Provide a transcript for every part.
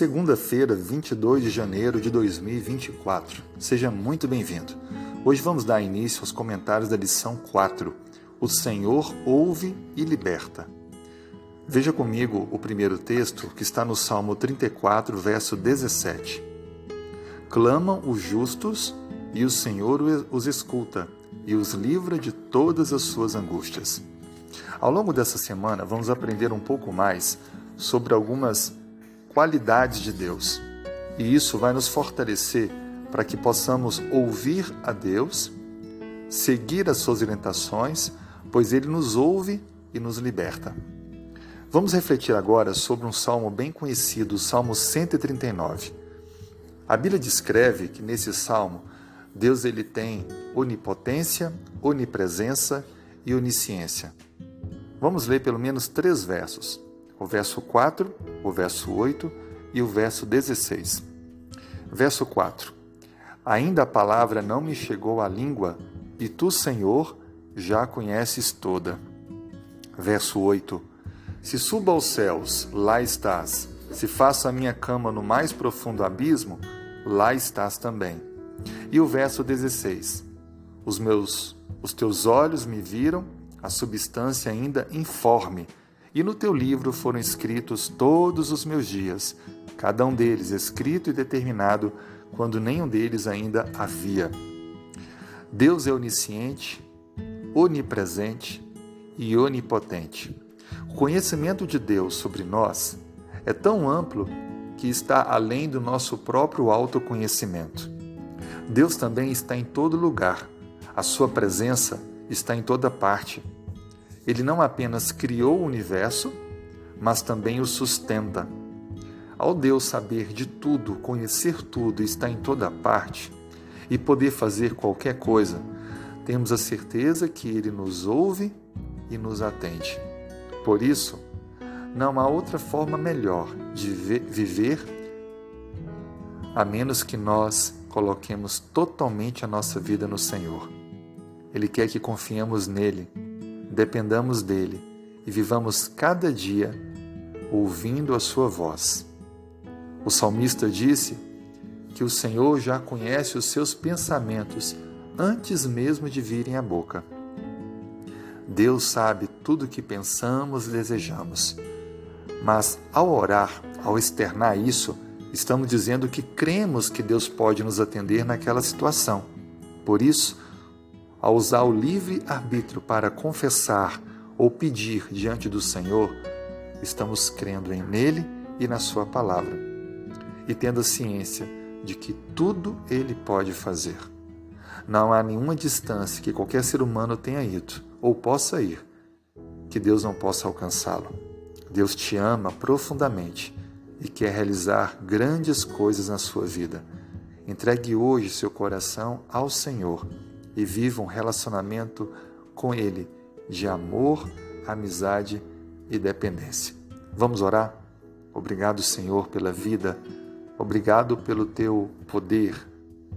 segunda-feira, 22 de janeiro de 2024. Seja muito bem-vindo. Hoje vamos dar início aos comentários da lição 4. O Senhor ouve e liberta. Veja comigo o primeiro texto que está no Salmo 34, verso 17. Clamam os justos e o Senhor os escuta e os livra de todas as suas angústias. Ao longo dessa semana, vamos aprender um pouco mais sobre algumas qualidades de Deus. E isso vai nos fortalecer para que possamos ouvir a Deus, seguir as suas orientações, pois Ele nos ouve e nos liberta. Vamos refletir agora sobre um salmo bem conhecido, o Salmo 139. A Bíblia descreve que nesse salmo Deus ele tem onipotência, onipresença e onisciência. Vamos ler pelo menos três versos o verso 4, o verso 8 e o verso 16. Verso 4: Ainda a palavra não me chegou à língua, e tu, Senhor, já a conheces toda. Verso 8: Se suba aos céus, lá estás. Se faço a minha cama no mais profundo abismo, lá estás também. E o verso 16: Os meus os teus olhos me viram a substância ainda informe e no teu livro foram escritos todos os meus dias, cada um deles escrito e determinado, quando nenhum deles ainda havia. Deus é onisciente, onipresente e onipotente. O conhecimento de Deus sobre nós é tão amplo que está além do nosso próprio autoconhecimento. Deus também está em todo lugar. A sua presença está em toda parte. Ele não apenas criou o universo, mas também o sustenta. Ao Deus saber de tudo, conhecer tudo, estar em toda parte e poder fazer qualquer coisa, temos a certeza que Ele nos ouve e nos atende. Por isso, não há outra forma melhor de viver a menos que nós coloquemos totalmente a nossa vida no Senhor. Ele quer que confiemos nele dependamos dele e vivamos cada dia ouvindo a sua voz. O salmista disse que o Senhor já conhece os seus pensamentos antes mesmo de virem à boca. Deus sabe tudo o que pensamos e desejamos. Mas ao orar, ao externar isso, estamos dizendo que cremos que Deus pode nos atender naquela situação. Por isso, ao usar o livre arbítrio para confessar ou pedir diante do Senhor, estamos crendo em Nele e na Sua palavra, e tendo a ciência de que tudo Ele pode fazer. Não há nenhuma distância que qualquer ser humano tenha ido ou possa ir que Deus não possa alcançá-lo. Deus te ama profundamente e quer realizar grandes coisas na sua vida. Entregue hoje seu coração ao Senhor e viva um relacionamento com Ele de amor, amizade e dependência. Vamos orar? Obrigado, Senhor, pela vida. Obrigado pelo teu poder,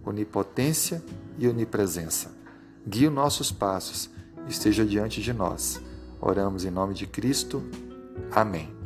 onipotência e onipresença. Guie os nossos passos, esteja diante de nós. Oramos em nome de Cristo. Amém.